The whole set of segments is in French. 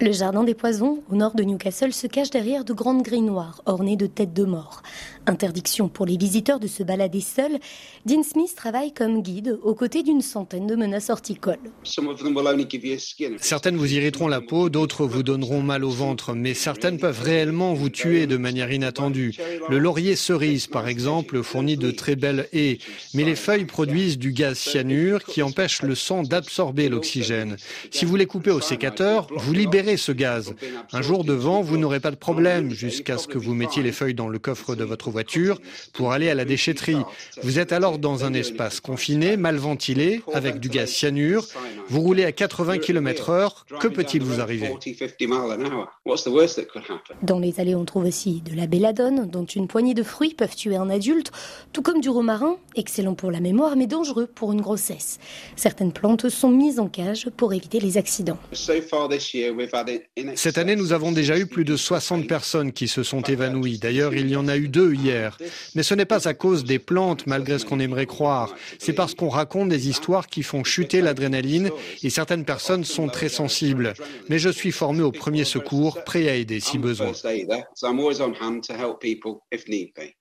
Le jardin des poisons, au nord de Newcastle, se cache derrière de grandes grilles noires ornées de têtes de mort. Interdiction pour les visiteurs de se balader seuls. Dean Smith travaille comme guide aux côtés d'une centaine de menaces horticoles. Certaines vous irriteront la peau, d'autres vous donneront mal au ventre, mais certaines peuvent réellement vous tuer de manière inattendue. Le laurier cerise, par exemple, fournit de très belles haies, mais les feuilles produisent du gaz cyanure qui empêche le sang d'absorber l'oxygène. Si vous les coupez au sécateur, vous libérez ce gaz. Un jour de vent, vous n'aurez pas de problème jusqu'à ce que vous mettiez les feuilles dans le coffre de votre voiture pour aller à la déchetterie. Vous êtes alors dans un espace confiné, mal ventilé, avec du gaz cyanure. Vous roulez à 80 km heure. Que peut-il vous arriver Dans les allées, on trouve aussi de la belladone, dont une poignée de fruits peuvent tuer un adulte, tout comme du romarin, excellent pour la mémoire, mais dangereux pour une grossesse. Certaines plantes sont mises en cage pour éviter les accidents. Cette année, nous avons déjà eu plus de 60 personnes qui se sont évanouies. D'ailleurs, il y en a eu deux hier. Mais ce n'est pas à cause des plantes, malgré ce qu'on aimerait croire. C'est parce qu'on raconte des histoires qui font chuter l'adrénaline et certaines personnes sont très sensibles. Mais je suis formé au premier secours, prêt à aider si besoin.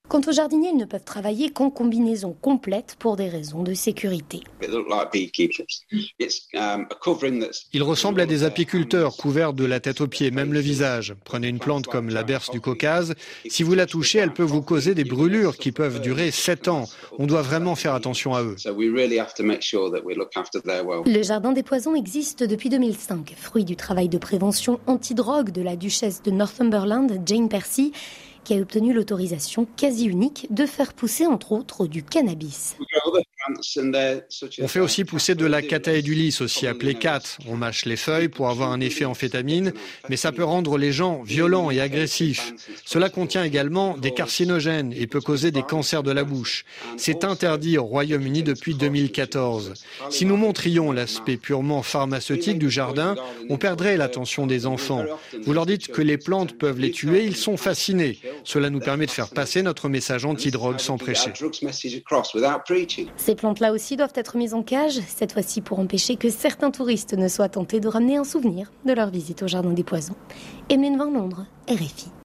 Quant aux jardiniers, ils ne peuvent travailler qu'en combinaison complète pour des raisons de sécurité. Ils ressemblent à des apiculteurs couverts de la tête aux pieds, même le visage. Prenez une plante comme la berce du Caucase. Si vous la touchez, elle peut vous causer des brûlures qui peuvent durer 7 ans. On doit vraiment faire attention à eux. Le jardin des poisons existe depuis 2005, fruit du travail de prévention antidrogue de la duchesse de Northumberland, Jane Percy qui a obtenu l'autorisation quasi unique de faire pousser entre autres du cannabis. On fait aussi pousser de la cataédulis, aussi appelée cat. On mâche les feuilles pour avoir un effet amphétamine, mais ça peut rendre les gens violents et agressifs. Cela contient également des carcinogènes et peut causer des cancers de la bouche. C'est interdit au Royaume-Uni depuis 2014. Si nous montrions l'aspect purement pharmaceutique du jardin, on perdrait l'attention des enfants. Vous leur dites que les plantes peuvent les tuer, ils sont fascinés. Cela nous permet de faire passer notre message anti-drogue sans prêcher plantes-là aussi doivent être mises en cage, cette fois-ci pour empêcher que certains touristes ne soient tentés de ramener un souvenir de leur visite au Jardin des Poisons. Emeline Van Londres, RFI.